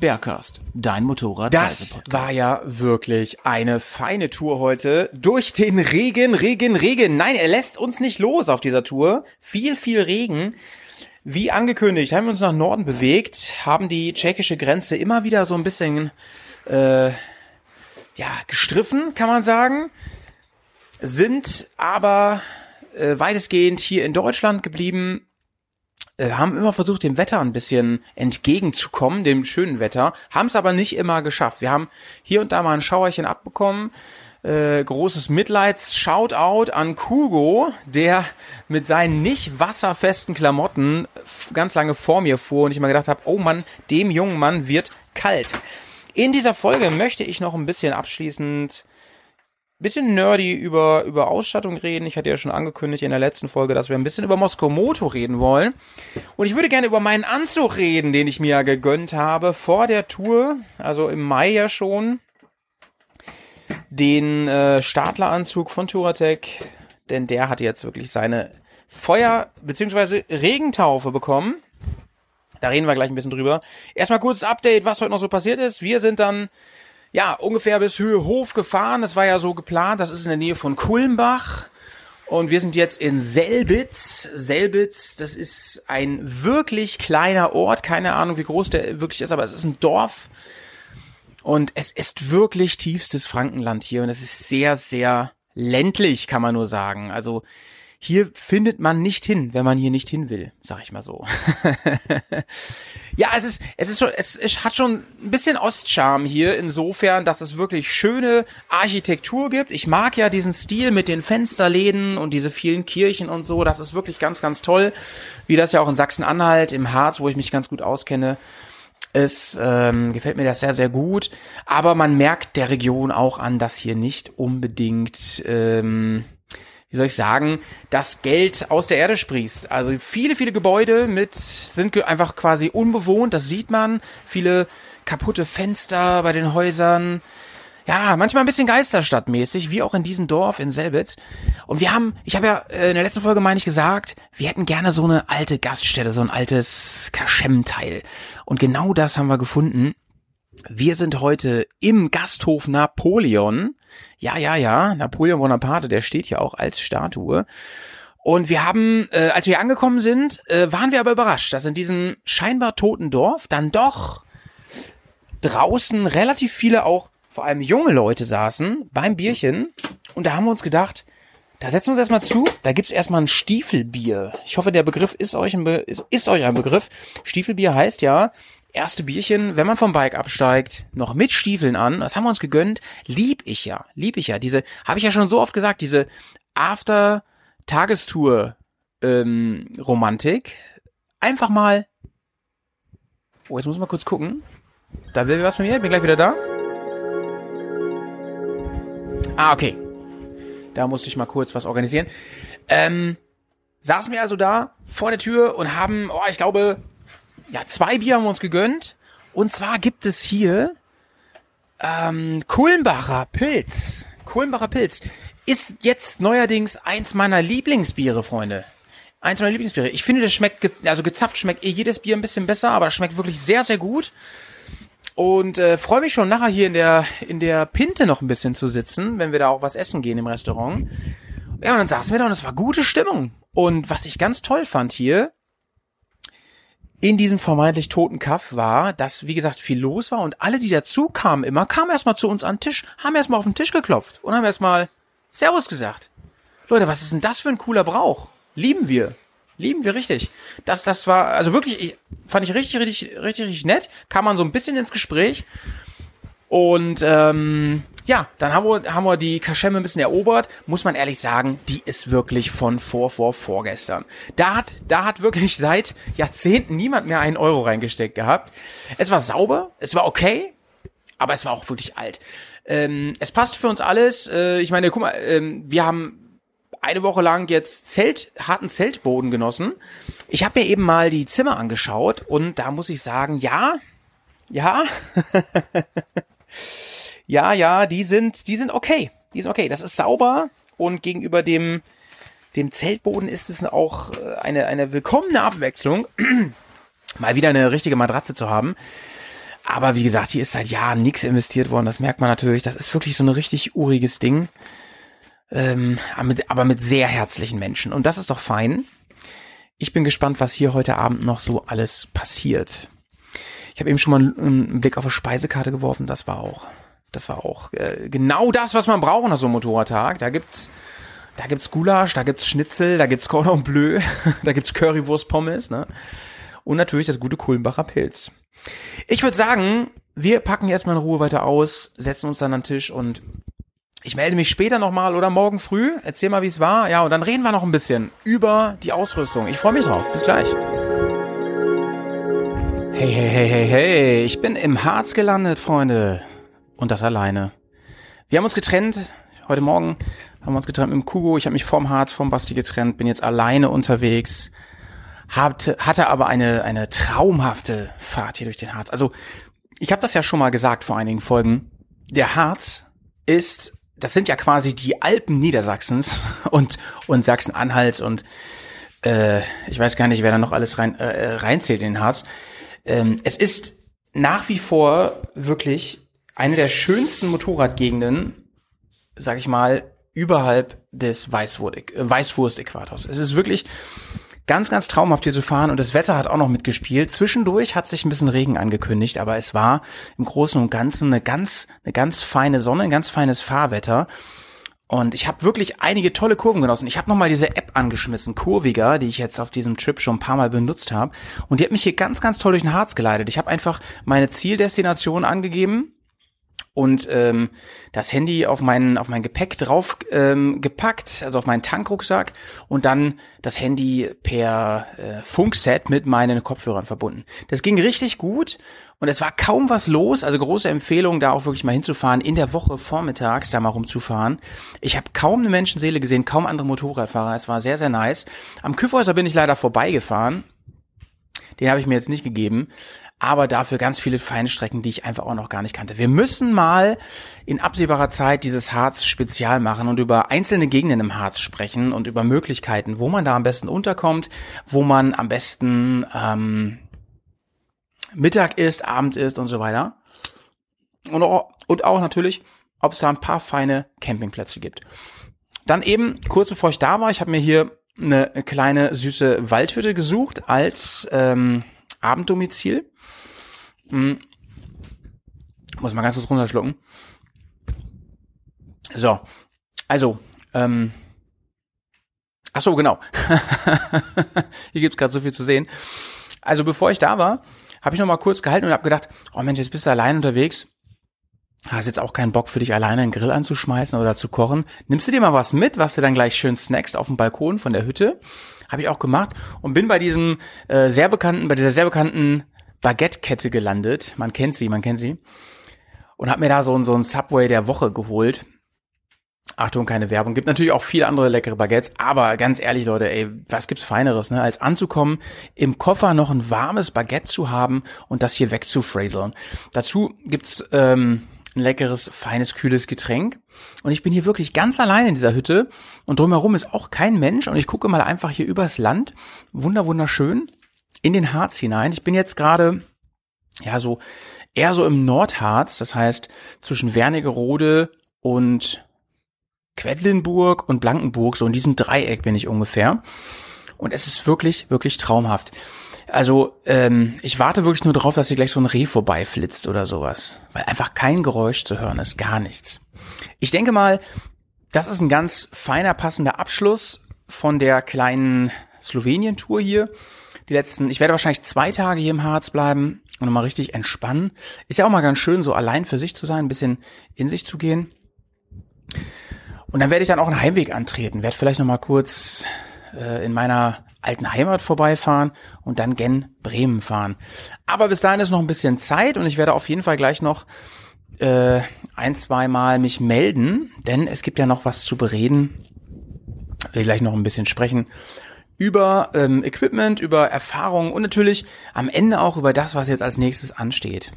Bergcast, dein Motorrad. Das war ja wirklich eine feine Tour heute durch den Regen, Regen, Regen. Nein, er lässt uns nicht los auf dieser Tour. Viel, viel Regen. Wie angekündigt, haben wir uns nach Norden bewegt, haben die tschechische Grenze immer wieder so ein bisschen äh, ja gestriffen, kann man sagen, sind aber äh, weitestgehend hier in Deutschland geblieben, haben immer versucht, dem Wetter ein bisschen entgegenzukommen, dem schönen Wetter, haben es aber nicht immer geschafft. Wir haben hier und da mal ein Schauerchen abbekommen. Äh, großes Mitleids Shoutout an Kugo, der mit seinen nicht wasserfesten Klamotten ganz lange vor mir fuhr und ich mal gedacht habe, oh Mann, dem jungen Mann wird kalt. In dieser Folge möchte ich noch ein bisschen abschließend bisschen nerdy über, über Ausstattung reden. Ich hatte ja schon angekündigt in der letzten Folge, dass wir ein bisschen über Moskau Moto reden wollen. Und ich würde gerne über meinen Anzug reden, den ich mir ja gegönnt habe vor der Tour, also im Mai ja schon. Den äh, Startleranzug von Touratec, denn der hat jetzt wirklich seine Feuer- bzw. Regentaufe bekommen. Da reden wir gleich ein bisschen drüber. Erstmal kurzes Update, was heute noch so passiert ist. Wir sind dann ja, ungefähr bis Höhe Hof gefahren. Das war ja so geplant. Das ist in der Nähe von Kulmbach. Und wir sind jetzt in Selbitz. Selbitz, das ist ein wirklich kleiner Ort. Keine Ahnung, wie groß der wirklich ist, aber es ist ein Dorf. Und es ist wirklich tiefstes Frankenland hier. Und es ist sehr, sehr ländlich, kann man nur sagen. Also hier findet man nicht hin, wenn man hier nicht hin will, sag ich mal so. ja, es ist, es ist schon, es, es hat schon ein bisschen Ostcharme hier insofern, dass es wirklich schöne Architektur gibt. Ich mag ja diesen Stil mit den Fensterläden und diese vielen Kirchen und so. Das ist wirklich ganz, ganz toll. Wie das ja auch in Sachsen-Anhalt, im Harz, wo ich mich ganz gut auskenne, es ähm, gefällt mir das sehr, sehr gut. Aber man merkt der Region auch an, dass hier nicht unbedingt, ähm, wie soll ich sagen, das Geld aus der Erde sprießt. Also viele, viele Gebäude mit sind einfach quasi unbewohnt, das sieht man. Viele kaputte Fenster bei den Häusern. Ja, manchmal ein bisschen geisterstadtmäßig, wie auch in diesem Dorf in Selbitz. Und wir haben, ich habe ja äh, in der letzten Folge, meine ich, gesagt, wir hätten gerne so eine alte Gaststätte, so ein altes Kaschem-Teil. Und genau das haben wir gefunden. Wir sind heute im Gasthof Napoleon. Ja, ja, ja, Napoleon Bonaparte, der steht ja auch als Statue. Und wir haben, äh, als wir angekommen sind, äh, waren wir aber überrascht, dass in diesem scheinbar toten Dorf dann doch draußen relativ viele auch, vor allem junge Leute saßen beim Bierchen. Und da haben wir uns gedacht, da setzen wir uns erstmal zu, da gibt's erstmal ein Stiefelbier. Ich hoffe, der Begriff ist euch ein, Be ist, ist euch ein Begriff. Stiefelbier heißt ja, erste Bierchen, wenn man vom Bike absteigt, noch mit Stiefeln an. Das haben wir uns gegönnt. Lieb ich ja, lieb ich ja. Diese, habe ich ja schon so oft gesagt, diese After-Tagestour ähm, Romantik. Einfach mal. Oh, jetzt muss ich mal kurz gucken. Da will was von mir. Bin gleich wieder da. Ah, okay. Da musste ich mal kurz was organisieren. Ähm, saßen wir also da vor der Tür und haben, oh, ich glaube, ja, zwei Bier haben wir uns gegönnt. Und zwar gibt es hier ähm, Kulmbacher Pilz. Kulmbacher Pilz ist jetzt neuerdings eins meiner Lieblingsbiere, Freunde. Eins meiner Lieblingsbiere. Ich finde, das schmeckt, also gezapft schmeckt eh jedes Bier ein bisschen besser, aber es schmeckt wirklich sehr, sehr gut. Und äh, freue mich schon nachher hier in der in der Pinte noch ein bisschen zu sitzen, wenn wir da auch was essen gehen im Restaurant. Ja, und dann saßen wir da und es war gute Stimmung. Und was ich ganz toll fand hier, in diesem vermeintlich toten Kaff war, dass, wie gesagt, viel los war und alle, die dazu kamen immer, kamen erstmal zu uns an den Tisch, haben erstmal auf den Tisch geklopft und haben erstmal Servus gesagt. Leute, was ist denn das für ein cooler Brauch? Lieben wir. Lieben wir richtig. Das, das war, also wirklich, ich, fand ich richtig, richtig, richtig, richtig nett. Kam man so ein bisschen ins Gespräch. Und ähm, ja, dann haben wir, haben wir die Kaschemme ein bisschen erobert. Muss man ehrlich sagen, die ist wirklich von vor, vor, vorgestern. Da hat, da hat wirklich seit Jahrzehnten niemand mehr einen Euro reingesteckt gehabt. Es war sauber, es war okay, aber es war auch wirklich alt. Ähm, es passt für uns alles. Äh, ich meine, guck mal, ähm, wir haben eine Woche lang jetzt Zelt, harten Zeltboden genossen. Ich habe mir eben mal die Zimmer angeschaut und da muss ich sagen, ja, ja, ja, ja, die sind, die sind okay. Die sind okay. Das ist sauber und gegenüber dem, dem Zeltboden ist es auch äh, eine, eine willkommene Abwechslung, mal wieder eine richtige Matratze zu haben. Aber wie gesagt, hier ist seit Jahren nichts investiert worden. Das merkt man natürlich. Das ist wirklich so ein richtig uriges Ding. Ähm, aber, mit, aber mit sehr herzlichen Menschen. Und das ist doch fein. Ich bin gespannt, was hier heute Abend noch so alles passiert. Ich habe eben schon mal einen Blick auf eine Speisekarte geworfen. Das war auch das war auch äh, genau das, was man braucht nach so einem Motorradtag. Da gibt's, da gibt's Gulasch, da gibt's Schnitzel, da gibt's Cordon Bleu, da gibt's Currywurst Pommes, ne? Und natürlich das gute Kulmbacher Pilz. Ich würde sagen, wir packen erstmal in Ruhe weiter aus, setzen uns dann an den Tisch und ich melde mich später nochmal oder morgen früh. Erzähl mal, wie es war. Ja, und dann reden wir noch ein bisschen über die Ausrüstung. Ich freue mich drauf. Bis gleich. Hey, hey, hey, hey, hey. Ich bin im Harz gelandet, Freunde. Und das alleine. Wir haben uns getrennt. Heute Morgen haben wir uns getrennt mit dem Kugo. Ich habe mich vom Harz, vom Basti getrennt, bin jetzt alleine unterwegs. Hatte, hatte aber eine, eine traumhafte Fahrt hier durch den Harz. Also, ich habe das ja schon mal gesagt vor einigen Folgen. Der Harz ist, das sind ja quasi die Alpen Niedersachsens und, und Sachsen-Anhalts und äh, ich weiß gar nicht, wer da noch alles rein, äh, reinzählt in den Harz. Ähm, es ist nach wie vor wirklich eine der schönsten Motorradgegenden, sag ich mal, überhalb des äh, Weißwurst-Äquators. Es ist wirklich ganz, ganz traumhaft hier zu fahren und das Wetter hat auch noch mitgespielt. Zwischendurch hat sich ein bisschen Regen angekündigt, aber es war im Großen und Ganzen eine ganz, eine ganz feine Sonne, ein ganz feines Fahrwetter. Und ich habe wirklich einige tolle Kurven genossen. Ich habe nochmal diese App angeschmissen, Kurviger, die ich jetzt auf diesem Trip schon ein paar Mal benutzt habe. Und die hat mich hier ganz, ganz toll durch den Harz geleitet. Ich habe einfach meine Zieldestination angegeben und ähm, das Handy auf mein auf mein Gepäck drauf ähm, gepackt, also auf meinen Tankrucksack und dann das Handy per äh, Funkset mit meinen Kopfhörern verbunden. Das ging richtig gut und es war kaum was los, also große Empfehlung, da auch wirklich mal hinzufahren, in der Woche vormittags da mal rumzufahren. Ich habe kaum eine Menschenseele gesehen, kaum andere Motorradfahrer, es war sehr sehr nice. Am Küffhäuser bin ich leider vorbeigefahren. Den habe ich mir jetzt nicht gegeben aber dafür ganz viele Feinstrecken, die ich einfach auch noch gar nicht kannte. Wir müssen mal in absehbarer Zeit dieses Harz spezial machen und über einzelne Gegenden im Harz sprechen und über Möglichkeiten, wo man da am besten unterkommt, wo man am besten ähm, Mittag isst, Abend isst und so weiter. Und auch, und auch natürlich, ob es da ein paar feine Campingplätze gibt. Dann eben, kurz bevor ich da war, ich habe mir hier eine kleine süße Waldhütte gesucht als ähm, Abenddomizil. Hm. Muss mal ganz kurz runterschlucken. So, also, ähm, ach so, genau. Hier gibt's gerade so viel zu sehen. Also bevor ich da war, habe ich noch mal kurz gehalten und habe gedacht, oh Mensch, jetzt bist du allein unterwegs. Hast jetzt auch keinen Bock für dich alleine einen Grill anzuschmeißen oder zu kochen. Nimmst du dir mal was mit, was du dann gleich schön snackst auf dem Balkon von der Hütte? Habe ich auch gemacht und bin bei diesem äh, sehr bekannten, bei dieser sehr bekannten Baguette-Kette gelandet. Man kennt sie, man kennt sie. Und habe mir da so, ein so ein Subway der Woche geholt. Achtung, keine Werbung. Gibt natürlich auch viele andere leckere Baguettes, aber ganz ehrlich, Leute, ey, was gibt's Feineres, ne? Als anzukommen, im Koffer noch ein warmes Baguette zu haben und das hier wegzufraseln. Dazu gibt's ähm, ein leckeres, feines, kühles Getränk. Und ich bin hier wirklich ganz allein in dieser Hütte und drumherum ist auch kein Mensch und ich gucke mal einfach hier übers Land. Wunder, wunderschön in den Harz hinein. Ich bin jetzt gerade, ja, so eher so im Nordharz, das heißt zwischen Wernigerode und Quedlinburg und Blankenburg, so in diesem Dreieck bin ich ungefähr. Und es ist wirklich, wirklich traumhaft. Also ähm, ich warte wirklich nur darauf, dass hier gleich so ein Reh vorbeiflitzt oder sowas. Weil einfach kein Geräusch zu hören ist, gar nichts. Ich denke mal, das ist ein ganz feiner, passender Abschluss von der kleinen Slowenien-Tour hier die letzten, ich werde wahrscheinlich zwei Tage hier im Harz bleiben und nochmal richtig entspannen. Ist ja auch mal ganz schön, so allein für sich zu sein, ein bisschen in sich zu gehen. Und dann werde ich dann auch einen Heimweg antreten, werde vielleicht noch mal kurz äh, in meiner alten Heimat vorbeifahren und dann gen Bremen fahren. Aber bis dahin ist noch ein bisschen Zeit und ich werde auf jeden Fall gleich noch äh, ein, zwei Mal mich melden, denn es gibt ja noch was zu bereden. Will gleich noch ein bisschen sprechen über ähm, Equipment, über Erfahrungen und natürlich am Ende auch über das, was jetzt als nächstes ansteht.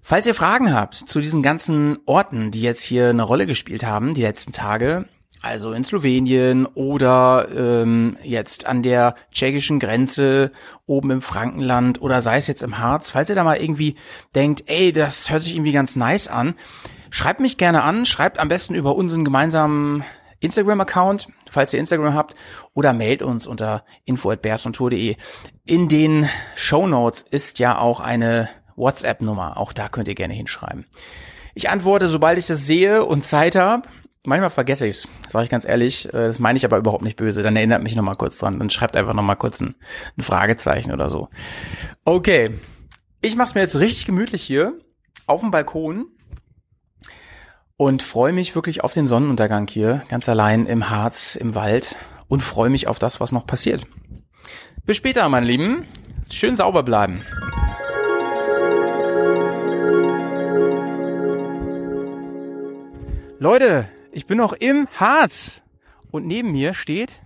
Falls ihr Fragen habt zu diesen ganzen Orten, die jetzt hier eine Rolle gespielt haben, die letzten Tage, also in Slowenien oder ähm, jetzt an der tschechischen Grenze, oben im Frankenland oder sei es jetzt im Harz, falls ihr da mal irgendwie denkt, ey, das hört sich irgendwie ganz nice an, schreibt mich gerne an, schreibt am besten über unseren gemeinsamen Instagram-Account, falls ihr Instagram habt, oder mailt uns unter info@bearsontour.de. In den Show Notes ist ja auch eine WhatsApp-Nummer. Auch da könnt ihr gerne hinschreiben. Ich antworte, sobald ich das sehe und Zeit habe. Manchmal vergesse ich's, sage ich ganz ehrlich. Äh, Das meine ich aber überhaupt nicht böse. Dann erinnert mich noch mal kurz dran. Dann schreibt einfach noch mal kurz ein, ein Fragezeichen oder so. Okay, ich mach's mir jetzt richtig gemütlich hier auf dem Balkon und freue mich wirklich auf den Sonnenuntergang hier, ganz allein im Harz, im Wald und freue mich auf das, was noch passiert. Bis später, meine Lieben. Schön sauber bleiben. Leute, ich bin noch im Harz und neben mir steht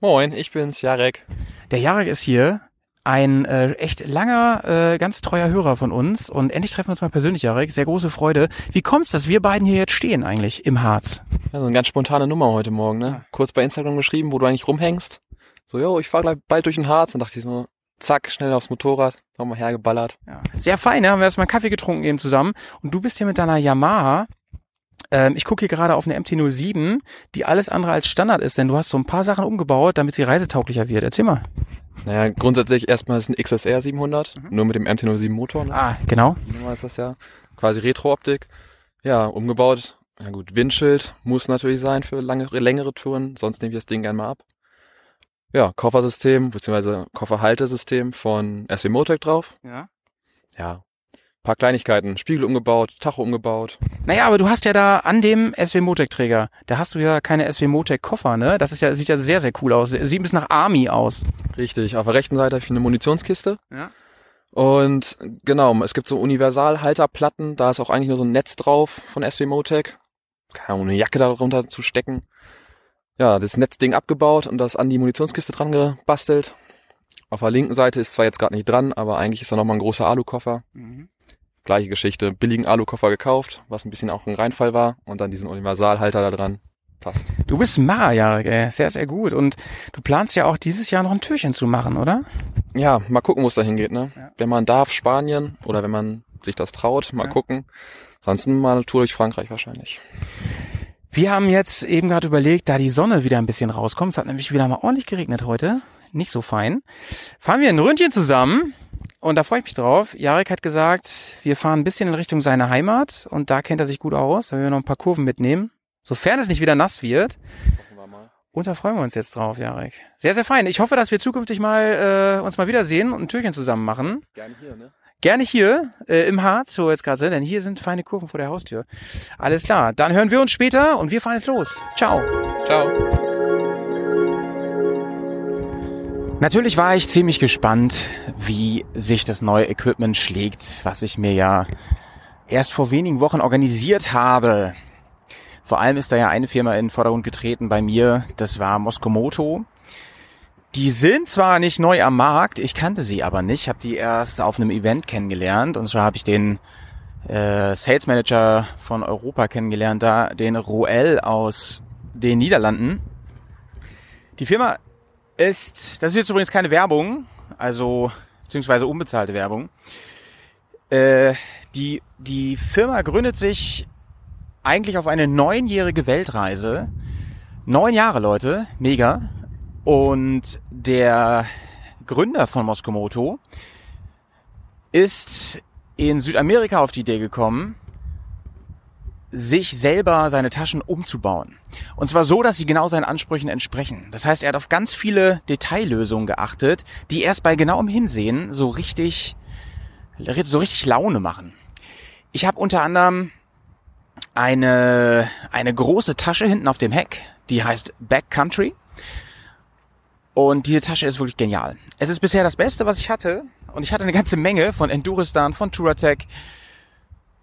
Moin, ich bin's, Jarek. der Jarek ist hier, ein äh, echt langer, äh, ganz treuer Hörer von uns und endlich treffen wir uns mal persönlich, Jarek. Sehr große Freude. Wie kommt's, dass wir beiden hier jetzt stehen eigentlich im Harz? Ja, so eine ganz spontane Nummer heute Morgen, ne? Kurz bei Instagram geschrieben, wo du eigentlich rumhängst. So, jo, ich fahr gleich bald durch den Harz. Und dachte ich so, zack, schnell aufs Motorrad, nochmal hergeballert. Ja. Sehr fein, ne? Haben wir erstmal einen Kaffee getrunken eben zusammen. Und du bist hier mit deiner Yamaha. Ähm, ich gucke hier gerade auf eine MT-07, die alles andere als Standard ist, denn du hast so ein paar Sachen umgebaut, damit sie reisetauglicher wird. Erzähl mal. Naja, grundsätzlich erstmal ist ein XSR 700, nur mit dem MT-07 Motor. Ne? Ah, genau. Nummer ist das ja. Quasi Retro-Optik. Ja, umgebaut. Ja gut, Windschild muss natürlich sein für lange, längere Touren, sonst nehme ich das Ding gerne mal ab. Ja, Koffersystem, beziehungsweise Kofferhaltesystem von SW Motec drauf. Ja. Ja, paar Kleinigkeiten. Spiegel umgebaut, Tacho umgebaut. Naja, aber du hast ja da an dem SW Motec Träger, da hast du ja keine SW Motec Koffer, ne? Das ist ja, sieht ja sehr, sehr cool aus. Sieht ein bisschen nach Army aus. Richtig, auf der rechten Seite habe ich eine Munitionskiste. Ja. Und genau, es gibt so Universalhalterplatten, da ist auch eigentlich nur so ein Netz drauf von SW Motec. Keine Ahnung, eine Jacke darunter zu stecken. Ja, das Netzding abgebaut und das an die Munitionskiste dran gebastelt. Auf der linken Seite ist zwar jetzt gerade nicht dran, aber eigentlich ist da nochmal ein großer Alukoffer. Gleiche Geschichte, billigen Alukoffer gekauft, was ein bisschen auch ein Reinfall war und dann diesen Universalhalter da dran. Passt. Du bist ein Macher, Jarek, ey. Sehr, sehr gut. Und du planst ja auch dieses Jahr noch ein Türchen zu machen, oder? Ja, mal gucken, wo es da hingeht, ne? Ja. Wenn man darf, Spanien oder wenn man sich das traut, mal Ja. gucken. Ansonsten mal eine Tour durch Frankreich wahrscheinlich. Wir haben jetzt eben gerade überlegt, da die Sonne wieder ein bisschen rauskommt, es hat nämlich wieder mal ordentlich geregnet heute, nicht so fein, fahren wir ein Ründchen zusammen und da freue ich mich drauf. Jarek hat gesagt, wir fahren ein bisschen in Richtung seiner Heimat und da kennt er sich gut aus, da werden wir noch ein paar Kurven mitnehmen, sofern es nicht wieder nass wird. Wir mal. Und da freuen wir uns jetzt drauf, Jarek. Sehr, sehr fein. Ich hoffe, dass wir zukünftig mal äh, uns mal wiedersehen und ein Türchen zusammen machen. Gerne hier, ne? Gerne hier äh, im Harz, wo wir jetzt gerade sind, denn hier sind feine Kurven vor der Haustür. Alles klar, dann hören wir uns später und wir fahren jetzt los. Ciao. Ciao. Natürlich war ich ziemlich gespannt, wie sich das neue Equipment schlägt, was ich mir ja erst vor wenigen Wochen organisiert habe. Vor allem ist da ja eine Firma in den Vordergrund getreten bei mir, das war Moskomoto. Die sind zwar nicht neu am Markt, ich kannte sie aber nicht, habe die erst auf einem Event kennengelernt und zwar habe ich den äh, Sales Manager von Europa kennengelernt, da den Roel aus den Niederlanden. Die Firma ist, das ist jetzt übrigens keine Werbung, also beziehungsweise unbezahlte Werbung. Äh, die, die Firma gründet sich eigentlich auf eine neunjährige Weltreise. Neun Jahre, Leute, mega. Und der Gründer von Moskomoto ist in Südamerika auf die Idee gekommen, sich selber seine Taschen umzubauen. Und zwar so, dass sie genau seinen Ansprüchen entsprechen. Das heißt, er hat auf ganz viele Detaillösungen geachtet, die erst bei genauem Hinsehen so richtig, so richtig Laune machen. Ich habe unter anderem eine, eine große Tasche hinten auf dem Heck, die heißt Backcountry. Und diese Tasche ist wirklich genial. Es ist bisher das Beste, was ich hatte. Und ich hatte eine ganze Menge von Enduristan, von Touratech.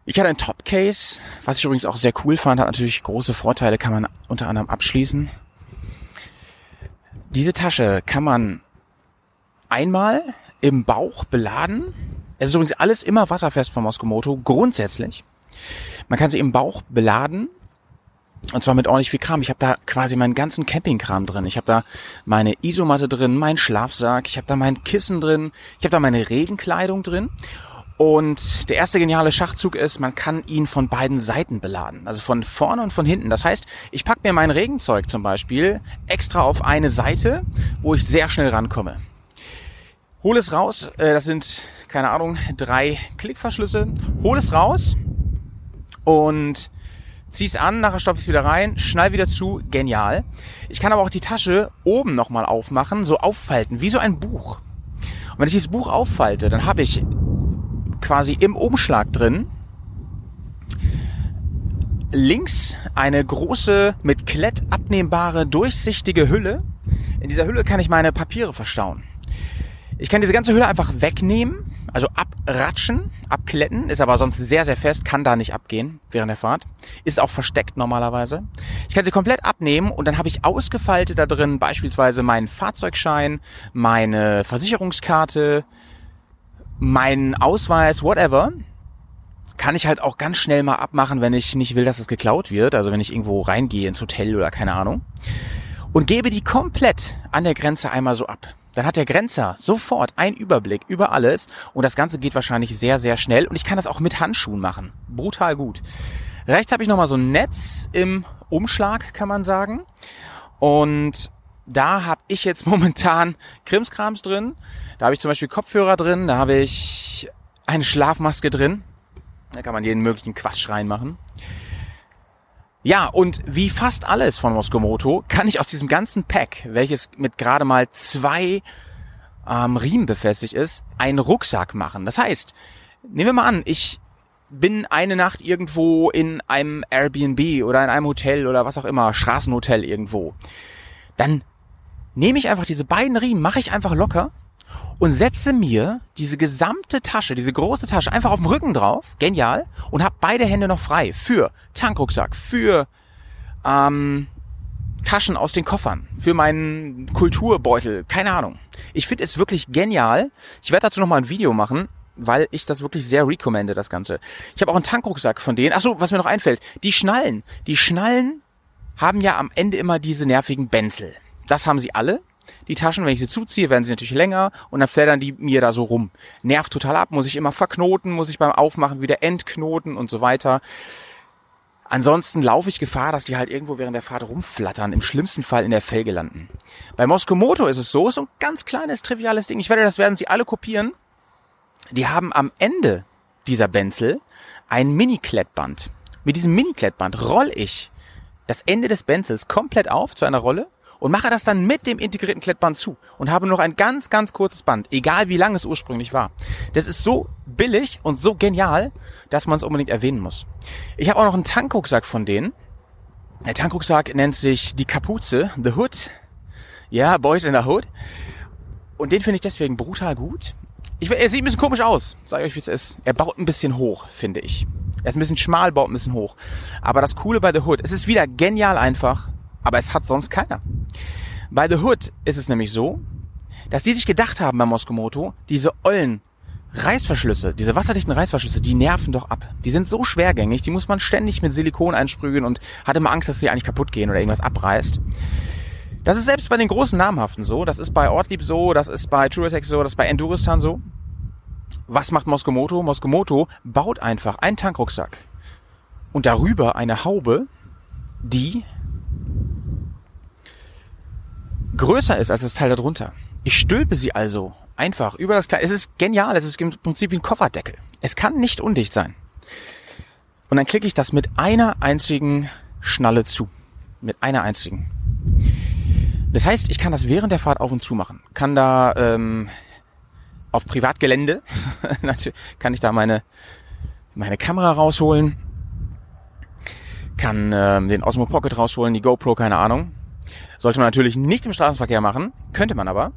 Ich hatte ein Top Case, was ich übrigens auch sehr cool fand, hat natürlich große Vorteile, kann man unter anderem abschließen. Diese Tasche kann man einmal im Bauch beladen. Es ist übrigens alles immer wasserfest von Moskomoto, grundsätzlich. Man kann sie im Bauch beladen und zwar mit ordentlich viel Kram. Ich habe da quasi meinen ganzen Campingkram drin. Ich habe da meine Isomatte drin, meinen Schlafsack, ich habe da mein Kissen drin, ich habe da meine Regenkleidung drin. Und der erste geniale Schachzug ist, man kann ihn von beiden Seiten beladen. Also von vorne und von hinten. Das heißt, ich pack mir mein Regenzeug zum Beispiel extra auf eine Seite, wo ich sehr schnell rankomme. Hol es raus, äh, das sind, keine Ahnung, drei Klickverschlüsse. Hol es raus und zieh's an, nachher stopfe ich wieder rein, schnall wieder zu, genial. Ich kann aber auch die Tasche oben nochmal aufmachen, so auffalten, wie so ein Buch. Und wenn ich dieses Buch auffalte, dann habe ich quasi im Umschlag drin links eine große mit Klett abnehmbare durchsichtige Hülle. In dieser Hülle kann ich meine Papiere verstauen. Ich kann diese ganze Hülle einfach wegnehmen, also abratschen, abkletten, ist aber sonst sehr, sehr fest, kann da nicht abgehen während der Fahrt. Ist auch versteckt normalerweise. Ich kann sie komplett abnehmen und dann habe ich ausgefaltet da drin beispielsweise meinen Fahrzeugschein, meine Versicherungskarte, meinen Ausweis, whatever. Kann ich halt auch ganz schnell mal abmachen, wenn ich nicht will, dass es geklaut wird. Also wenn ich irgendwo reingehe ins Hotel oder keine Ahnung. Und gebe die komplett an der Grenze einmal so ab. Dann hat der Grenzer sofort einen Überblick über alles und das Ganze geht wahrscheinlich sehr, sehr schnell und ich kann das auch mit Handschuhen machen. Brutal gut. Rechts habe ich nochmal so ein Netz im Umschlag, kann man sagen. Und da habe ich jetzt momentan Krimskrams drin. Da habe ich zum Beispiel Kopfhörer drin, da habe ich eine Schlafmaske drin. Da kann man jeden möglichen Quatsch reinmachen. Ja, und wie fast alles von Moskomoto kann ich aus diesem ganzen Pack, welches mit gerade mal zwei ähm, Riemen befestigt ist, einen Rucksack machen. Das heißt, nehmen wir mal an, ich bin eine Nacht irgendwo in einem Airbnb oder in einem Hotel oder was auch immer, Straßenhotel irgendwo. Dann nehme ich einfach diese beiden Riemen, mache ich einfach locker und setze mir diese gesamte Tasche, diese große Tasche einfach auf dem Rücken drauf, genial, und habe beide Hände noch frei für Tankrucksack, für ähm, Taschen aus den Koffern, für meinen Kulturbeutel, keine Ahnung. Ich finde es wirklich genial. Ich werde dazu nochmal ein Video machen, weil ich das wirklich sehr recommende, das Ganze. Ich habe auch einen Tankrucksack von denen. Achso, was mir noch einfällt, die Schnallen. Die Schnallen haben ja am Ende immer diese nervigen Benzel. Das haben sie alle. Die Taschen, wenn ich sie zuziehe, werden sie natürlich länger und dann flattern die mir da so rum. Nervt total ab, muss ich immer verknoten, muss ich beim Aufmachen wieder entknoten und so weiter. Ansonsten laufe ich Gefahr, dass die halt irgendwo während der Fahrt rumflattern, im schlimmsten Fall in der Felge landen. Bei Moskomoto ist es so, so ein ganz kleines, triviales Ding. Ich werde, das werden sie alle kopieren. Die haben am Ende dieser Benzel ein Mini-Klettband. Mit diesem Mini-Klettband roll ich das Ende des Benzels komplett auf zu einer Rolle und mache das dann mit dem integrierten Klettband zu und habe noch ein ganz, ganz kurzes Band, egal wie lang es ursprünglich war. Das ist so billig und so genial, dass man es unbedingt erwähnen muss. Ich habe auch noch einen Tankrucksack von denen. Der Tankrucksack nennt sich die Kapuze, The Hood. Ja, Boys in the Hood. Und den finde ich deswegen brutal gut. Ich, er sieht ein bisschen komisch aus, sag ich euch, wie es ist. Er baut ein bisschen hoch, finde ich. Er ist ein bisschen schmal, baut ein bisschen hoch. Aber das Coole bei The Hood, es ist wieder genial einfach aber es hat sonst keiner. Bei The Hood ist es nämlich so, dass die sich gedacht haben bei Moskomoto, diese ollen Reißverschlüsse, diese wasserdichten Reißverschlüsse, die nerven doch ab. Die sind so schwergängig, die muss man ständig mit Silikon einsprühen und hat immer Angst, dass sie eigentlich kaputt gehen oder irgendwas abreißt. Das ist selbst bei den großen Namhaften so, das ist bei Ortlieb so, das ist bei Turesex so, das ist bei Enduristan so. Was macht Moskomoto? Moskomoto baut einfach einen Tankrucksack und darüber eine Haube, die größer ist als das Teil darunter. Ich stülpe sie also einfach über das Kleid. Es ist genial. Es ist im Prinzip wie ein Kofferdeckel. Es kann nicht undicht sein. Und dann klicke ich das mit einer einzigen Schnalle zu. Mit einer einzigen. Das heißt, ich kann das während der Fahrt auf und zu machen. Kann da ähm, auf Privatgelände kann ich da meine meine Kamera rausholen. kann ähm, den Osmo Pocket rausholen, die GoPro, keine Ahnung. Sollte man natürlich nicht im Straßenverkehr machen, könnte man aber.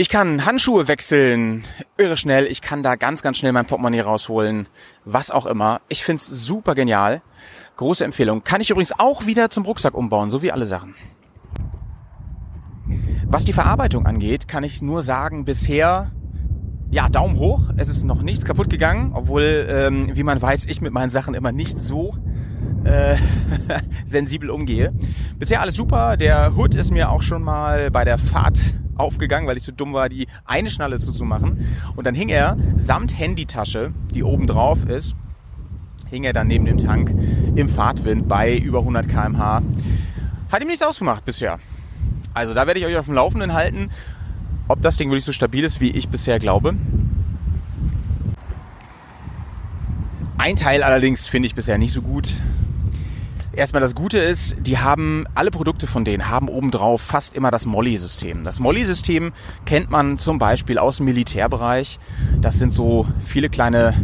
Ich kann Handschuhe wechseln, irre schnell. Ich kann da ganz, ganz schnell mein Portemonnaie rausholen, was auch immer. Ich find's super genial. Große Empfehlung. Kann ich übrigens auch wieder zum Rucksack umbauen, so wie alle Sachen. Was die Verarbeitung angeht, kann ich nur sagen, bisher, ja, Daumen hoch. Es ist noch nichts kaputt gegangen, obwohl, ähm, wie man weiß, ich mit meinen Sachen immer nicht so äh, sensibel umgehe. Bisher alles super. Der Hood ist mir auch schon mal bei der Fahrt aufgegangen, weil ich zu dumm war, die eine Schnalle zuzumachen. Und dann hing er samt Handytasche, die oben drauf ist, hing er dann neben dem Tank im Fahrtwind bei über 100 kmh. Hat ihm nichts ausgemacht bisher. Also da werde ich euch auf dem Laufenden halten, ob das Ding wirklich so stabil ist, wie ich bisher glaube. Ein Teil allerdings finde ich bisher nicht so gut. Erstmal das Gute ist, die haben, alle Produkte von denen haben obendrauf fast immer das Molly-System. Das Molly-System kennt man zum Beispiel aus dem Militärbereich. Das sind so viele kleine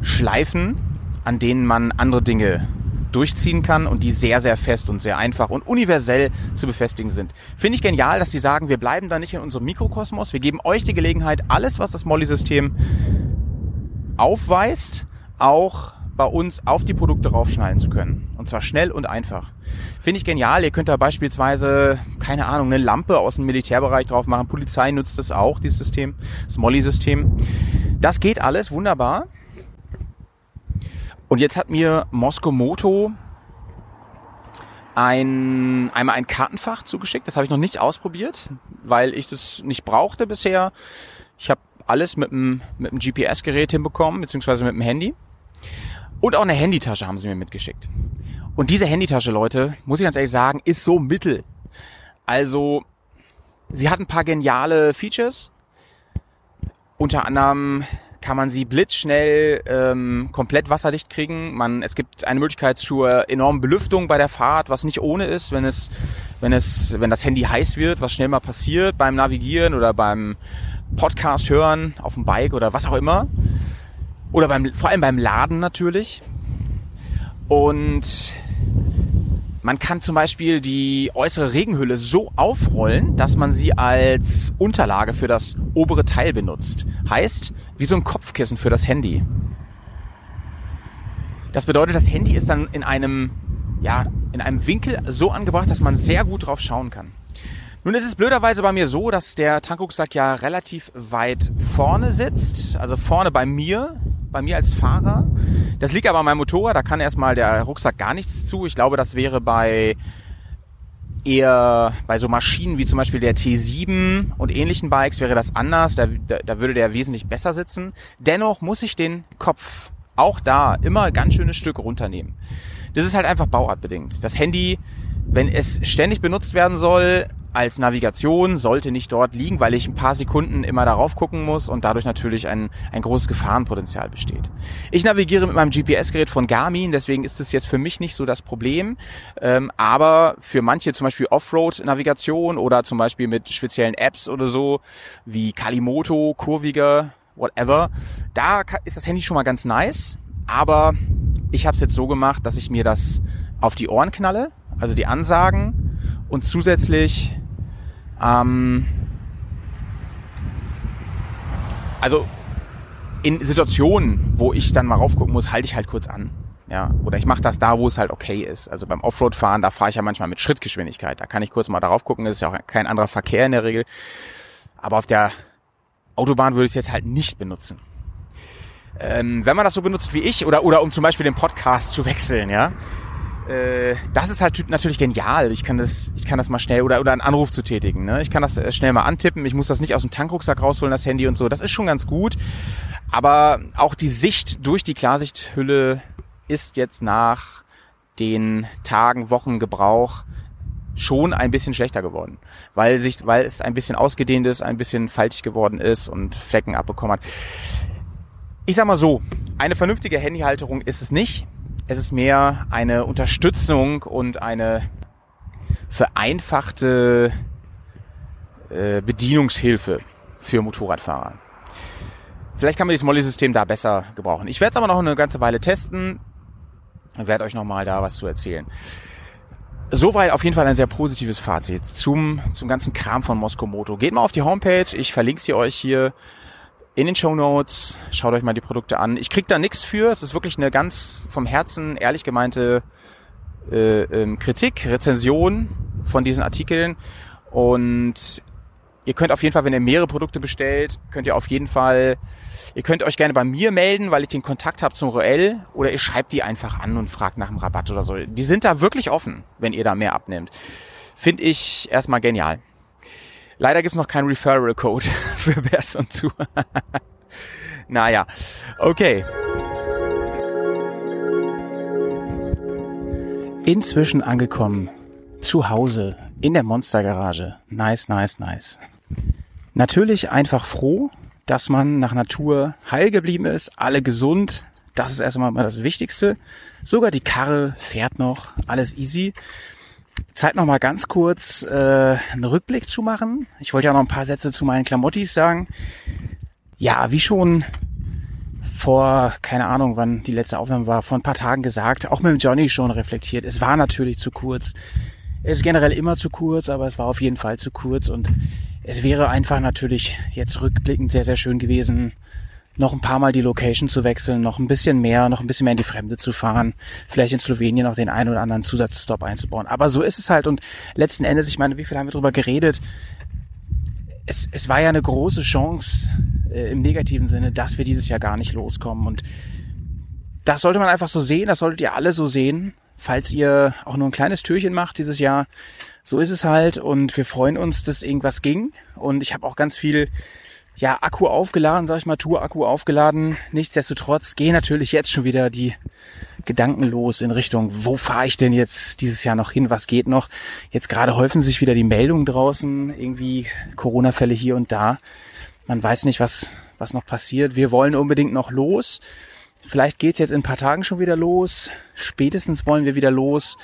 Schleifen, an denen man andere Dinge durchziehen kann und die sehr, sehr fest und sehr einfach und universell zu befestigen sind. Finde ich genial, dass sie sagen, wir bleiben da nicht in unserem Mikrokosmos. Wir geben euch die Gelegenheit, alles, was das Molly-System aufweist, auch bei uns auf die Produkte raufschneiden zu können. Und zwar schnell und einfach. Finde ich genial. Ihr könnt da beispielsweise, keine Ahnung, eine Lampe aus dem Militärbereich drauf machen. Polizei nutzt das auch, dieses System, das Molly-System. Das geht alles wunderbar. Und jetzt hat mir Mosko Moto ein, einmal ein Kartenfach zugeschickt. Das habe ich noch nicht ausprobiert, weil ich das nicht brauchte bisher. Ich habe alles mit dem, mit dem GPS-Gerät hinbekommen, beziehungsweise mit dem Handy. Und auch eine Handytasche haben sie mir mitgeschickt. Und diese Handytasche, Leute, muss ich ganz ehrlich sagen, ist so mittel. Also, sie hat ein paar geniale Features. Unter anderem kann man sie blitzschnell ähm, komplett wasserdicht kriegen. Man, es gibt eine Möglichkeit zur enormen Belüftung bei der Fahrt, was nicht ohne ist, wenn es, wenn es, wenn das Handy heiß wird, was schnell mal passiert beim Navigieren oder beim Podcast hören auf dem Bike oder was auch immer. Oder beim, vor allem beim Laden natürlich. Und man kann zum Beispiel die äußere Regenhülle so aufrollen, dass man sie als Unterlage für das obere Teil benutzt. Heißt, wie so ein Kopfkissen für das Handy. Das bedeutet, das Handy ist dann in einem, ja, in einem Winkel so angebracht, dass man sehr gut drauf schauen kann. Nun ist es blöderweise bei mir so, dass der Tankrucksack ja relativ weit vorne sitzt, also vorne bei mir bei mir als Fahrer. Das liegt aber an meinem Motorrad, da kann erstmal der Rucksack gar nichts zu. Ich glaube, das wäre bei eher bei so Maschinen wie zum Beispiel der T7 und ähnlichen Bikes wäre das anders. Da, da, da würde der wesentlich besser sitzen. Dennoch muss ich den Kopf auch da immer ganz schönes Stück runternehmen. Das ist halt einfach bauartbedingt. Das Handy, wenn es ständig benutzt werden soll, als Navigation sollte nicht dort liegen, weil ich ein paar Sekunden immer darauf gucken muss und dadurch natürlich ein, ein großes Gefahrenpotenzial besteht. Ich navigiere mit meinem GPS-Gerät von Garmin, deswegen ist es jetzt für mich nicht so das Problem. Ähm, aber für manche zum Beispiel Offroad-Navigation oder zum Beispiel mit speziellen Apps oder so, wie Kalimoto, Kurviger, whatever, da ist das Handy schon mal ganz nice. Aber ich habe es jetzt so gemacht, dass ich mir das auf die Ohren knalle, also die Ansagen und zusätzlich ähm, also in Situationen, wo ich dann mal raufgucken muss, halte ich halt kurz an. Ja, oder ich mache das da, wo es halt okay ist. Also beim Offroad-Fahren, da fahre ich ja manchmal mit Schrittgeschwindigkeit. Da kann ich kurz mal darauf gucken, das ist ja auch kein anderer Verkehr in der Regel. Aber auf der Autobahn würde ich es jetzt halt nicht benutzen. Ähm, wenn man das so benutzt wie ich, oder, oder um zum Beispiel den Podcast zu wechseln, ja, äh, das ist halt natürlich genial. Ich kann das, ich kann das mal schnell oder oder einen Anruf zu tätigen. Ne? Ich kann das äh, schnell mal antippen. Ich muss das nicht aus dem Tankrucksack rausholen, das Handy und so. Das ist schon ganz gut. Aber auch die Sicht durch die Klarsichthülle ist jetzt nach den Tagen, Wochen Gebrauch schon ein bisschen schlechter geworden, weil sich, weil es ein bisschen ausgedehnt ist, ein bisschen faltig geworden ist und Flecken abbekommen hat. Ich sag mal so, eine vernünftige Handyhalterung ist es nicht. Es ist mehr eine Unterstützung und eine vereinfachte äh, Bedienungshilfe für Motorradfahrer. Vielleicht kann man dieses Molly-System da besser gebrauchen. Ich werde es aber noch eine ganze Weile testen. und werde euch nochmal da was zu erzählen. Soweit auf jeden Fall ein sehr positives Fazit zum, zum ganzen Kram von Moskomoto. Geht mal auf die Homepage, ich verlinke sie euch hier in den Show Notes. Schaut euch mal die Produkte an. Ich krieg da nichts für. Es ist wirklich eine ganz vom Herzen ehrlich gemeinte äh, ähm, Kritik, Rezension von diesen Artikeln. Und ihr könnt auf jeden Fall, wenn ihr mehrere Produkte bestellt, könnt ihr auf jeden Fall, ihr könnt euch gerne bei mir melden, weil ich den Kontakt habe zum Roel oder ihr schreibt die einfach an und fragt nach dem Rabatt oder so. Die sind da wirklich offen, wenn ihr da mehr abnehmt. Finde ich erstmal genial. Leider gibt's noch keinen Referral-Code für Bears und zu. naja, okay. Inzwischen angekommen. Zu Hause. In der Monstergarage. Nice, nice, nice. Natürlich einfach froh, dass man nach Natur heil geblieben ist, alle gesund. Das ist erstmal mal das Wichtigste. Sogar die Karre fährt noch, alles easy. Zeit noch mal ganz kurz äh, einen Rückblick zu machen. Ich wollte ja noch ein paar Sätze zu meinen Klamottis sagen. Ja, wie schon vor, keine Ahnung, wann die letzte Aufnahme war, vor ein paar Tagen gesagt, auch mit dem Johnny schon reflektiert. Es war natürlich zu kurz. Es ist generell immer zu kurz, aber es war auf jeden Fall zu kurz und es wäre einfach natürlich jetzt rückblickend sehr, sehr schön gewesen, noch ein paar Mal die Location zu wechseln, noch ein bisschen mehr, noch ein bisschen mehr in die Fremde zu fahren, vielleicht in Slowenien noch den einen oder anderen Zusatzstop einzubauen. Aber so ist es halt und letzten Endes, ich meine, wie viel haben wir drüber geredet? Es, es war ja eine große Chance äh, im negativen Sinne, dass wir dieses Jahr gar nicht loskommen und das sollte man einfach so sehen, das solltet ihr alle so sehen, falls ihr auch nur ein kleines Türchen macht dieses Jahr. So ist es halt und wir freuen uns, dass irgendwas ging und ich habe auch ganz viel ja, Akku aufgeladen, sag ich mal, Tour-Akku aufgeladen. Nichtsdestotrotz gehen natürlich jetzt schon wieder die Gedanken los in Richtung, wo fahre ich denn jetzt dieses Jahr noch hin, was geht noch? Jetzt gerade häufen sich wieder die Meldungen draußen, irgendwie Corona-Fälle hier und da. Man weiß nicht, was, was noch passiert. Wir wollen unbedingt noch los. Vielleicht geht's jetzt in ein paar Tagen schon wieder los. Spätestens wollen wir wieder los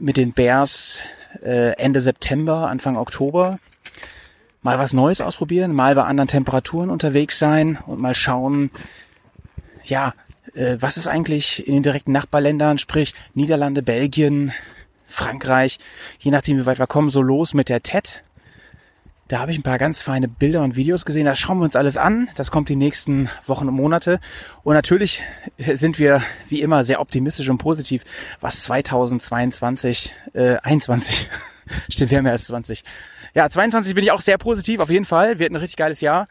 mit den Bears äh, Ende September, Anfang Oktober mal was Neues ausprobieren, mal bei anderen Temperaturen unterwegs sein und mal schauen, ja, äh, was ist eigentlich in den direkten Nachbarländern, sprich Niederlande, Belgien, Frankreich, je nachdem wie weit wir kommen, so los mit der TED. Da habe ich ein paar ganz feine Bilder und Videos gesehen. Da schauen wir uns alles an. Das kommt die nächsten Wochen und Monate. Und natürlich sind wir wie immer sehr optimistisch und positiv, was 2022, äh, 21, stimmt, wir haben erst 20, ja, 22 bin ich auch sehr positiv, auf jeden Fall. Wird ein richtig geiles Jahr.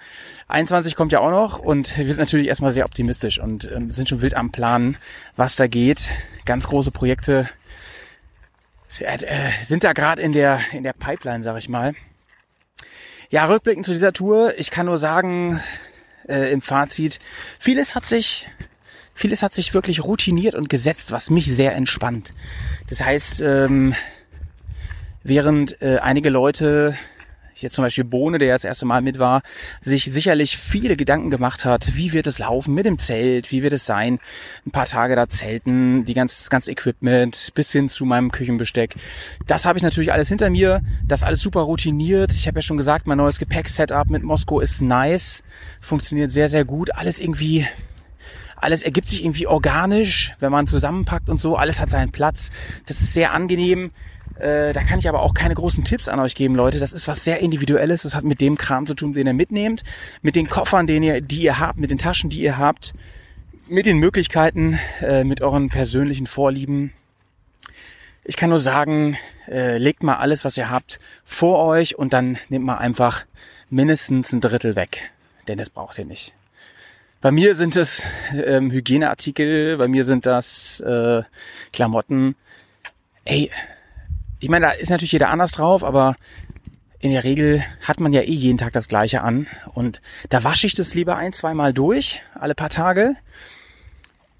21 kommt ja auch noch und wir sind natürlich erstmal sehr optimistisch und ähm, sind schon wild am Planen, was da geht. Ganz große Projekte äh, sind da gerade in der, in der Pipeline, sag ich mal. Ja, rückblickend zu dieser Tour. Ich kann nur sagen, äh, im Fazit, vieles hat sich vieles hat sich wirklich routiniert und gesetzt, was mich sehr entspannt. Das heißt, ähm, während äh, einige Leute, hier zum Beispiel Bohne, der das erste Mal mit war, sich sicherlich viele Gedanken gemacht hat, wie wird es laufen mit dem Zelt, wie wird es sein, ein paar Tage da zelten, die ganz, ganz Equipment bis hin zu meinem Küchenbesteck. Das habe ich natürlich alles hinter mir, das alles super routiniert. Ich habe ja schon gesagt, mein neues Gepäck-Setup mit Moskau ist nice, funktioniert sehr, sehr gut, alles irgendwie alles ergibt sich irgendwie organisch, wenn man zusammenpackt und so. Alles hat seinen Platz. Das ist sehr angenehm. Äh, da kann ich aber auch keine großen Tipps an euch geben, Leute. Das ist was sehr Individuelles. Das hat mit dem Kram zu tun, den ihr mitnehmt, mit den Koffern, den ihr, die ihr habt, mit den Taschen, die ihr habt, mit den Möglichkeiten, äh, mit euren persönlichen Vorlieben. Ich kann nur sagen, äh, legt mal alles, was ihr habt, vor euch und dann nehmt mal einfach mindestens ein Drittel weg, denn das braucht ihr nicht. Bei mir sind es ähm, Hygieneartikel, bei mir sind das äh, Klamotten. Ey, ich meine, da ist natürlich jeder anders drauf, aber in der Regel hat man ja eh jeden Tag das gleiche an. Und da wasche ich das lieber ein, zweimal durch, alle paar Tage.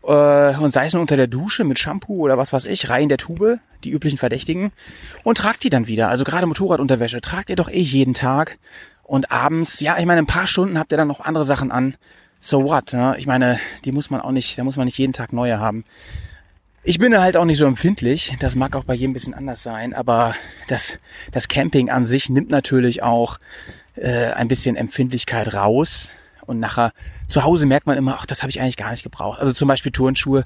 Äh, und sei es nur unter der Dusche mit Shampoo oder was weiß ich, rein in der Tube, die üblichen Verdächtigen. Und tragt die dann wieder. Also gerade Motorradunterwäsche tragt ihr doch eh jeden Tag. Und abends, ja, ich meine, ein paar Stunden habt ihr dann noch andere Sachen an. So what? Ne? Ich meine, die muss man auch nicht, da muss man nicht jeden Tag neue haben. Ich bin halt auch nicht so empfindlich. Das mag auch bei jedem ein bisschen anders sein, aber das, das Camping an sich nimmt natürlich auch äh, ein bisschen Empfindlichkeit raus. Und nachher zu Hause merkt man immer, ach, das habe ich eigentlich gar nicht gebraucht. Also zum Beispiel Turnschuhe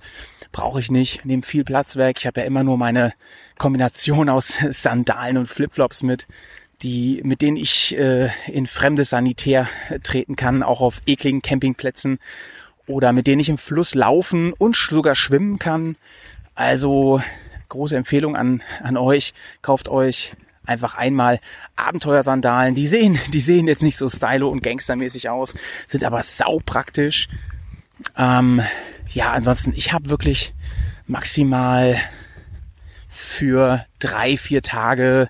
brauche ich nicht, nehmen viel Platz weg. Ich habe ja immer nur meine Kombination aus Sandalen und Flipflops mit, die, mit denen ich äh, in fremdes Sanitär treten kann, auch auf ekligen Campingplätzen oder mit denen ich im Fluss laufen und sogar schwimmen kann. Also große Empfehlung an, an euch. Kauft euch einfach einmal Abenteuersandalen. Die sehen, die sehen jetzt nicht so stylo und gangstermäßig aus, sind aber sau praktisch. Ähm, ja, ansonsten, ich habe wirklich maximal für drei, vier Tage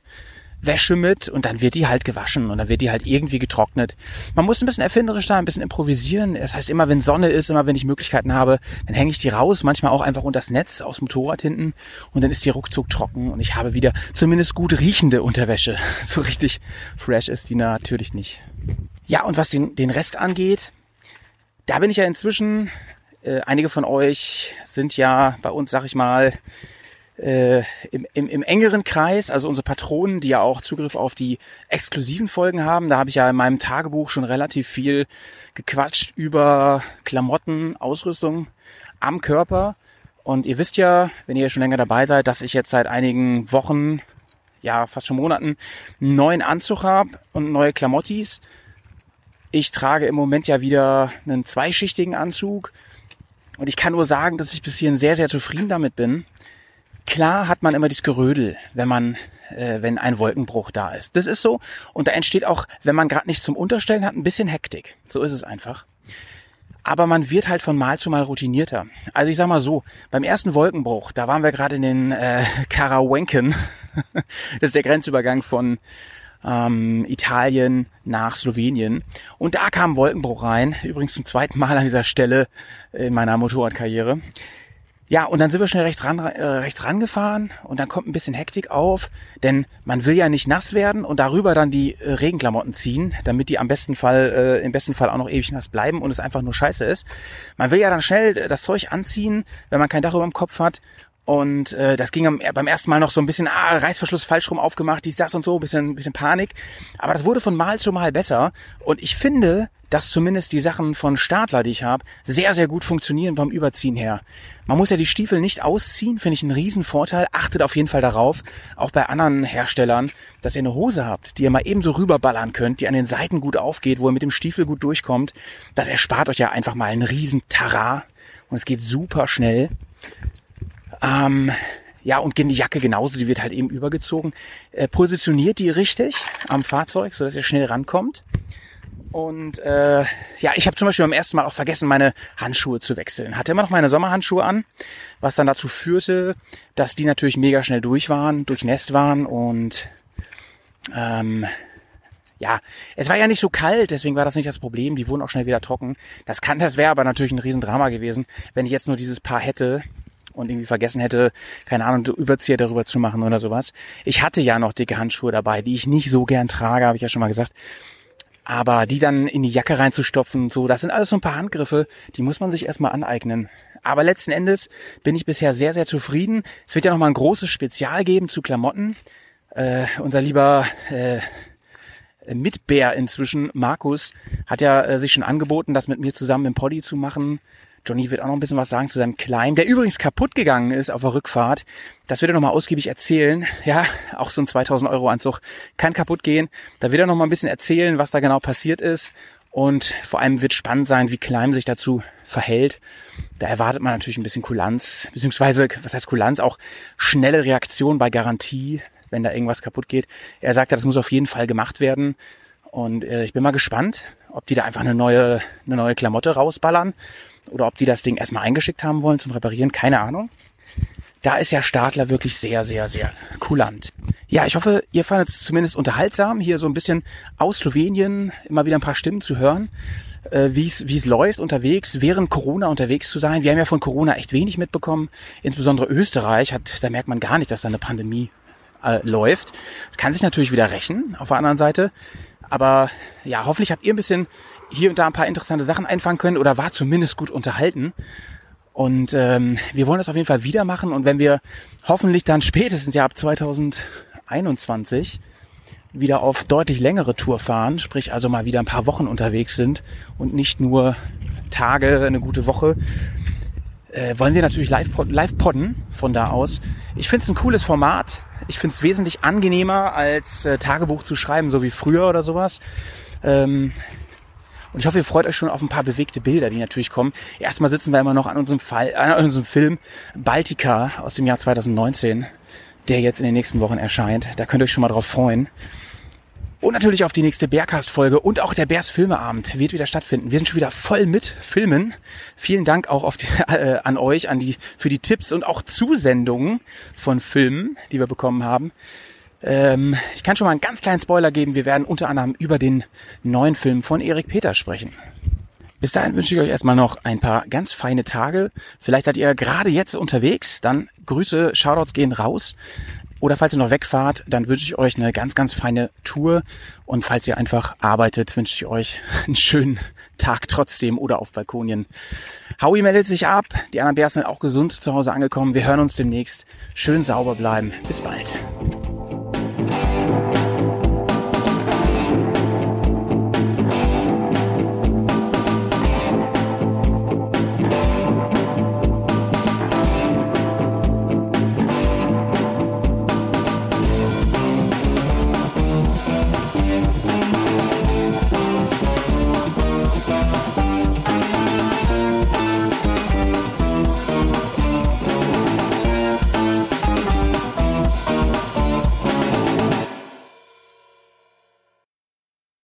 Wäsche mit und dann wird die halt gewaschen und dann wird die halt irgendwie getrocknet. Man muss ein bisschen erfinderisch sein, ein bisschen improvisieren. Das heißt, immer wenn Sonne ist, immer wenn ich Möglichkeiten habe, dann hänge ich die raus, manchmal auch einfach unter das Netz aus dem Motorrad hinten und dann ist die ruckzuck trocken und ich habe wieder zumindest gut riechende Unterwäsche. So richtig fresh ist die natürlich nicht. Ja, und was den, den Rest angeht, da bin ich ja inzwischen, äh, einige von euch sind ja bei uns, sag ich mal, äh, im, im, im engeren Kreis, also unsere Patronen, die ja auch Zugriff auf die exklusiven Folgen haben. Da habe ich ja in meinem Tagebuch schon relativ viel gequatscht über Klamotten, Ausrüstung am Körper. Und ihr wisst ja, wenn ihr schon länger dabei seid, dass ich jetzt seit einigen Wochen, ja fast schon Monaten, einen neuen Anzug habe und neue Klamottis. Ich trage im Moment ja wieder einen zweischichtigen Anzug. Und ich kann nur sagen, dass ich bis hierhin sehr, sehr zufrieden damit bin. Klar hat man immer dieses Gerödel, wenn man, äh, wenn ein Wolkenbruch da ist. Das ist so. Und da entsteht auch, wenn man gerade nichts zum Unterstellen hat, ein bisschen Hektik. So ist es einfach. Aber man wird halt von Mal zu Mal routinierter. Also ich sag mal so, beim ersten Wolkenbruch, da waren wir gerade in den äh, Karawenken. das ist der Grenzübergang von ähm, Italien nach Slowenien. Und da kam Wolkenbruch rein. Übrigens zum zweiten Mal an dieser Stelle in meiner Motorradkarriere. Ja, und dann sind wir schnell rechts, ran, äh, rechts rangefahren und dann kommt ein bisschen Hektik auf, denn man will ja nicht nass werden und darüber dann die äh, Regenklamotten ziehen, damit die am besten Fall, äh, im besten Fall auch noch ewig nass bleiben und es einfach nur scheiße ist. Man will ja dann schnell das Zeug anziehen, wenn man kein Dach über dem Kopf hat und äh, das ging am, beim ersten Mal noch so ein bisschen, ah, Reißverschluss falsch rum aufgemacht, dies, das und so, bisschen, bisschen Panik. Aber das wurde von Mal zu Mal besser. Und ich finde, dass zumindest die Sachen von Stadler, die ich habe, sehr, sehr gut funktionieren beim Überziehen her. Man muss ja die Stiefel nicht ausziehen, finde ich einen riesen Vorteil. Achtet auf jeden Fall darauf, auch bei anderen Herstellern, dass ihr eine Hose habt, die ihr mal eben so rüberballern könnt, die an den Seiten gut aufgeht, wo ihr mit dem Stiefel gut durchkommt. Das erspart euch ja einfach mal einen riesen Tara. Und es geht super schnell. Ähm, ja, und die Jacke genauso, die wird halt eben übergezogen. Äh, positioniert die richtig am Fahrzeug, so dass ihr schnell rankommt. Und äh, ja, ich habe zum Beispiel beim ersten Mal auch vergessen, meine Handschuhe zu wechseln. Hatte immer noch meine Sommerhandschuhe an, was dann dazu führte, dass die natürlich mega schnell durch waren, durchnässt waren und ähm, ja, es war ja nicht so kalt, deswegen war das nicht das Problem. Die wurden auch schnell wieder trocken. Das kann, das wäre aber natürlich ein Riesendrama gewesen, wenn ich jetzt nur dieses Paar hätte und irgendwie vergessen hätte, keine Ahnung, Überzieher darüber zu machen oder sowas. Ich hatte ja noch dicke Handschuhe dabei, die ich nicht so gern trage, habe ich ja schon mal gesagt. Aber die dann in die Jacke reinzustopfen, so, das sind alles so ein paar Handgriffe, die muss man sich erstmal aneignen. Aber letzten Endes bin ich bisher sehr, sehr zufrieden. Es wird ja noch mal ein großes Spezial geben zu Klamotten. Äh, unser lieber äh, Mitbär inzwischen, Markus, hat ja äh, sich schon angeboten, das mit mir zusammen im Poddy zu machen. Johnny wird auch noch ein bisschen was sagen zu seinem Kleinen, der übrigens kaputt gegangen ist auf der Rückfahrt. Das wird er noch mal ausgiebig erzählen. Ja, auch so ein 2000 Euro Anzug kann kaputt gehen. Da wird er noch mal ein bisschen erzählen, was da genau passiert ist. Und vor allem wird spannend sein, wie Klein sich dazu verhält. Da erwartet man natürlich ein bisschen Kulanz, beziehungsweise, was heißt Kulanz, auch schnelle Reaktion bei Garantie, wenn da irgendwas kaputt geht. Er sagt, das muss auf jeden Fall gemacht werden. Und äh, ich bin mal gespannt, ob die da einfach eine neue, eine neue Klamotte rausballern oder ob die das Ding erstmal eingeschickt haben wollen zum Reparieren, keine Ahnung. Da ist ja Stadler wirklich sehr, sehr, sehr kulant. Ja, ich hoffe, ihr fandet es zumindest unterhaltsam, hier so ein bisschen aus Slowenien immer wieder ein paar Stimmen zu hören, äh, wie es läuft unterwegs, während Corona unterwegs zu sein. Wir haben ja von Corona echt wenig mitbekommen. Insbesondere Österreich hat, da merkt man gar nicht, dass da eine Pandemie äh, läuft. Es kann sich natürlich wieder rächen, auf der anderen Seite. Aber ja, hoffentlich habt ihr ein bisschen hier und da ein paar interessante Sachen einfangen können oder war zumindest gut unterhalten. Und ähm, wir wollen das auf jeden Fall wieder machen. Und wenn wir hoffentlich dann spätestens ja ab 2021 wieder auf deutlich längere Tour fahren, sprich also mal wieder ein paar Wochen unterwegs sind und nicht nur Tage, eine gute Woche, äh, wollen wir natürlich live, live podden von da aus. Ich finde es ein cooles Format. Ich finde es wesentlich angenehmer, als äh, Tagebuch zu schreiben, so wie früher oder sowas. Ähm, und ich hoffe, ihr freut euch schon auf ein paar bewegte Bilder, die natürlich kommen. Erstmal sitzen wir immer noch an unserem, Fall, an unserem Film Baltica aus dem Jahr 2019, der jetzt in den nächsten Wochen erscheint. Da könnt ihr euch schon mal drauf freuen. Und natürlich auf die nächste Bearcast-Folge und auch der Bears Filmeabend wird wieder stattfinden. Wir sind schon wieder voll mit Filmen. Vielen Dank auch auf die, äh, an euch, an die, für die Tipps und auch Zusendungen von Filmen, die wir bekommen haben. Ähm, ich kann schon mal einen ganz kleinen Spoiler geben. Wir werden unter anderem über den neuen Film von Erik Peter sprechen. Bis dahin wünsche ich euch erstmal noch ein paar ganz feine Tage. Vielleicht seid ihr gerade jetzt unterwegs. Dann Grüße, Shoutouts gehen raus. Oder falls ihr noch wegfahrt, dann wünsche ich euch eine ganz, ganz feine Tour. Und falls ihr einfach arbeitet, wünsche ich euch einen schönen Tag trotzdem oder auf Balkonien. Howie meldet sich ab. Die anderen Bärs sind auch gesund zu Hause angekommen. Wir hören uns demnächst. Schön sauber bleiben. Bis bald.